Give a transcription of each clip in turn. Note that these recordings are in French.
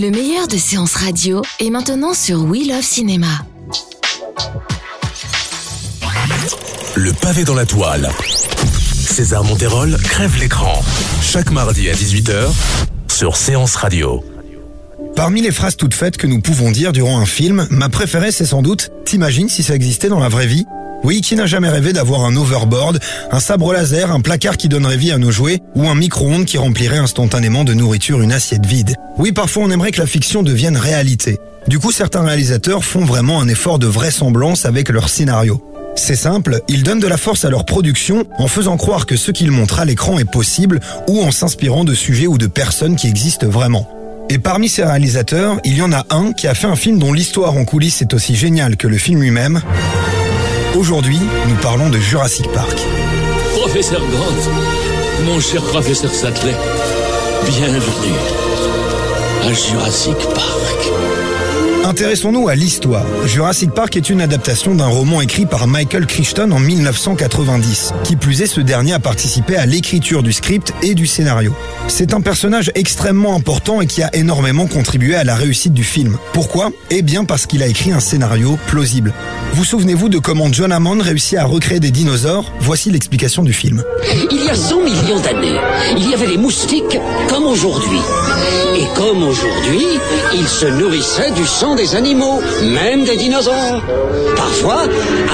Le meilleur de séances radio est maintenant sur We Love Cinéma. Le pavé dans la toile. César Monterol crève l'écran. Chaque mardi à 18h sur Séance Radio. Parmi les phrases toutes faites que nous pouvons dire durant un film, ma préférée c'est sans doute « T'imagines si ça existait dans la vraie vie ?» Oui, qui n'a jamais rêvé d'avoir un overboard, un sabre laser, un placard qui donnerait vie à nos jouets, ou un micro-ondes qui remplirait instantanément de nourriture une assiette vide Oui, parfois on aimerait que la fiction devienne réalité. Du coup, certains réalisateurs font vraiment un effort de vraisemblance avec leur scénario. C'est simple, ils donnent de la force à leur production en faisant croire que ce qu'ils montrent à l'écran est possible ou en s'inspirant de sujets ou de personnes qui existent vraiment. Et parmi ces réalisateurs, il y en a un qui a fait un film dont l'histoire en coulisses est aussi géniale que le film lui-même. Aujourd'hui, nous parlons de Jurassic Park. Professeur Grant, mon cher professeur Sattler, bienvenue à Jurassic Park. Intéressons-nous à l'histoire. Jurassic Park est une adaptation d'un roman écrit par Michael Crichton en 1990. Qui plus est, ce dernier a participé à l'écriture du script et du scénario. C'est un personnage extrêmement important et qui a énormément contribué à la réussite du film. Pourquoi? Eh bien parce qu'il a écrit un scénario plausible. Vous souvenez-vous de comment John Hammond réussit à recréer des dinosaures? Voici l'explication du film. Il y a 100 millions d'années, il y avait les moustiques comme aujourd'hui. Et comme aujourd'hui, ils se nourrissaient du sang des animaux, même des dinosaures. Parfois,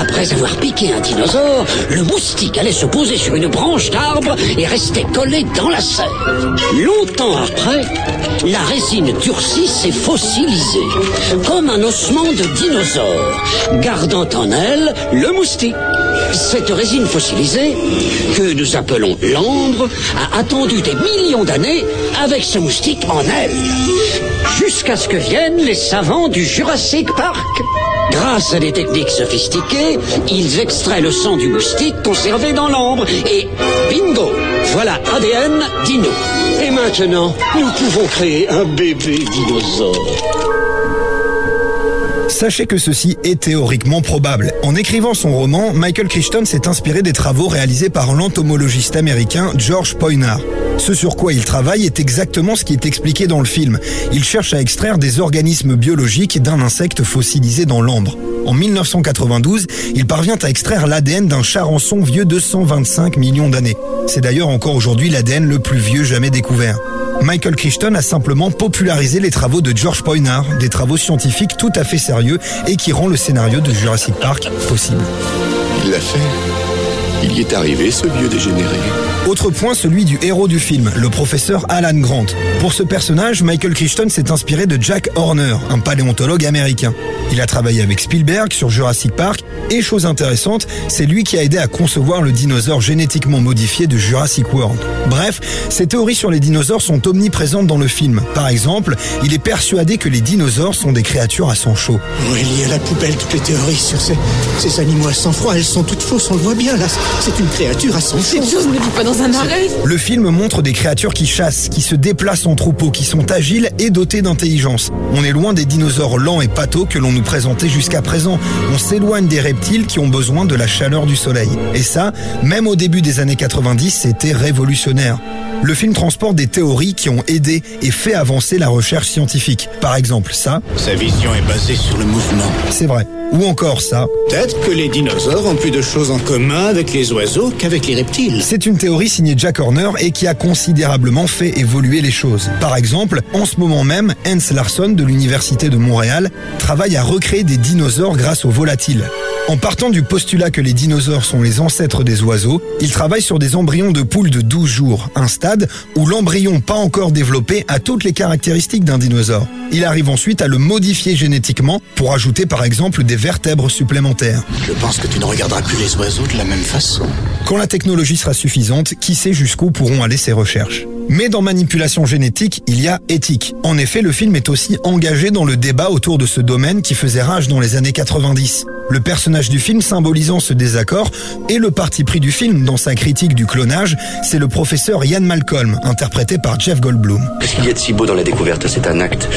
après avoir piqué un dinosaure, le moustique allait se poser sur une branche d'arbre et restait collé dans la serre. Longtemps après, la résine durcie s'est fossilisée, comme un ossement de dinosaure, gardant en elle le moustique. Cette résine fossilisée, que nous appelons l'ambre, a attendu des millions d'années avec ce moustique en elle. Jusqu'à ce que viennent les savants du Jurassic Park. Grâce à des techniques sophistiquées, ils extraient le sang du moustique conservé dans l'ambre et bingo, voilà ADN dino. Et maintenant, nous pouvons créer un bébé dinosaure. Sachez que ceci est théoriquement probable. En écrivant son roman, Michael Crichton s'est inspiré des travaux réalisés par l'entomologiste américain George Poinar. Ce sur quoi il travaille est exactement ce qui est expliqué dans le film. Il cherche à extraire des organismes biologiques d'un insecte fossilisé dans l'ambre. En 1992, il parvient à extraire l'ADN d'un charançon vieux de 125 millions d'années. C'est d'ailleurs encore aujourd'hui l'ADN le plus vieux jamais découvert. Michael Crichton a simplement popularisé les travaux de George Poinar, des travaux scientifiques tout à fait sérieux et qui rend le scénario de Jurassic Park possible. Il l'a fait. Y est arrivé, ce vieux dégénéré. Autre point, celui du héros du film, le professeur Alan Grant. Pour ce personnage, Michael Crichton s'est inspiré de Jack Horner, un paléontologue américain. Il a travaillé avec Spielberg sur Jurassic Park et chose intéressante, c'est lui qui a aidé à concevoir le dinosaure génétiquement modifié de Jurassic World. Bref, ces théories sur les dinosaures sont omniprésentes dans le film. Par exemple, il est persuadé que les dinosaures sont des créatures à sang chaud. Oui, il y a la poubelle toutes les théories sur ces, ces animaux à sang froid. Elles sont toutes fausses, on le voit bien là. C'est une créature à sang chaud. Cette chose ne dit pas dans un arrêt. Le film montre des créatures qui chassent, qui se déplacent en troupeau, qui sont agiles et dotées d'intelligence. On est loin des dinosaures lents et patos que l'on nous présentait jusqu'à présent. On s'éloigne des reptiles qui ont besoin de la chaleur du soleil. Et ça, même au début des années 90, c'était révolutionnaire. Le film transporte des théories qui ont aidé et fait avancer la recherche scientifique. Par exemple, ça, Sa vision est basée sur le mouvement. c'est vrai. Ou encore ça, Peut-être que les dinosaures ont plus de choses en commun avec les oiseaux qu'avec les reptiles. C'est une théorie signée Jack Horner et qui a considérablement fait évoluer les choses. Par exemple, en ce moment même, Hans Larsson de l'Université de Montréal travaille à recréer des dinosaures grâce aux volatiles. En partant du postulat que les dinosaures sont les ancêtres des oiseaux, il travaille sur des embryons de poules de 12 jours, un stade où l'embryon pas encore développé a toutes les caractéristiques d'un dinosaure. Il arrive ensuite à le modifier génétiquement pour ajouter par exemple des vertèbres supplémentaires. Je pense que tu ne regarderas plus les oiseaux de la même façon. Quand la technologie sera suffisante, qui sait jusqu'où pourront aller ces recherches? Mais dans manipulation génétique, il y a éthique. En effet, le film est aussi engagé dans le débat autour de ce domaine qui faisait rage dans les années 90. Le personnage du film symbolisant ce désaccord et le parti pris du film dans sa critique du clonage, c'est le professeur Ian Malcolm, interprété par Jeff Goldblum. Qu'est-ce qu'il y a de si beau dans la découverte? C'est un acte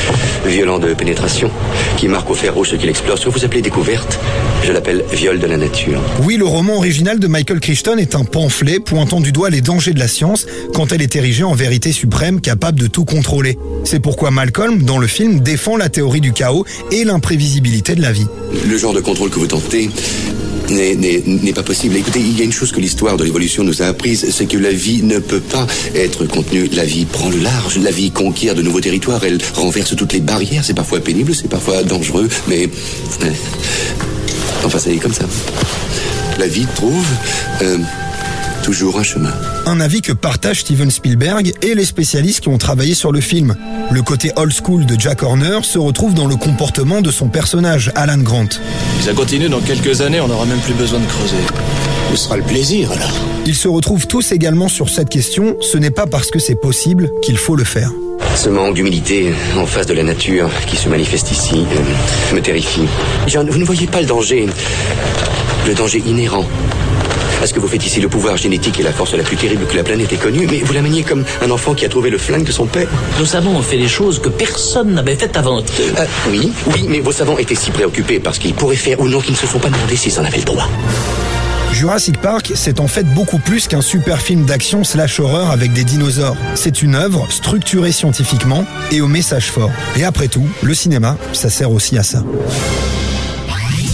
violent de pénétration qui marque au fer rouge ce qu'il explore. Ce que vous appelez découverte, je l'appelle viol de la nature. Oui, le roman original de Michael Crichton est un pamphlet pointant du doigt les dangers de la science quand elle est érigée en vérité suprême capable de tout contrôler. C'est pourquoi Malcolm, dans le film, défend la théorie du chaos et l'imprévisibilité de la vie. Le genre de contrôle que vous tentez n'est pas possible. Écoutez, il y a une chose que l'histoire de l'évolution nous a apprise, c'est que la vie ne peut pas être contenue. La vie prend le large, la vie conquiert de nouveaux territoires, elle renverse toutes les barrières. C'est parfois pénible, c'est parfois dangereux, mais... Enfin, ça est comme ça. La vie trouve... Euh, toujours un chemin. Un avis que partagent Steven Spielberg et les spécialistes qui ont travaillé sur le film. Le côté old school de Jack Horner se retrouve dans le comportement de son personnage, Alan Grant. Si ça continue, dans quelques années, on n'aura même plus besoin de creuser. Ce sera le plaisir alors. Ils se retrouvent tous également sur cette question, ce n'est pas parce que c'est possible qu'il faut le faire. Ce manque d'humilité en face de la nature qui se manifeste ici euh, me terrifie. vous ne voyez pas le danger, le danger inhérent à ce que vous faites ici. Le pouvoir génétique est la force la plus terrible que la planète ait connue, mais vous la maniez comme un enfant qui a trouvé le flingue de son père. Nos savants ont fait des choses que personne n'avait faites avant eux. Euh, oui, oui, mais vos savants étaient si préoccupés parce qu'ils pourraient faire ou non qu'ils ne se sont pas demandé s'ils en avaient le droit. Jurassic Park, c'est en fait beaucoup plus qu'un super film d'action slash horreur avec des dinosaures. C'est une œuvre structurée scientifiquement et au message fort. Et après tout, le cinéma, ça sert aussi à ça.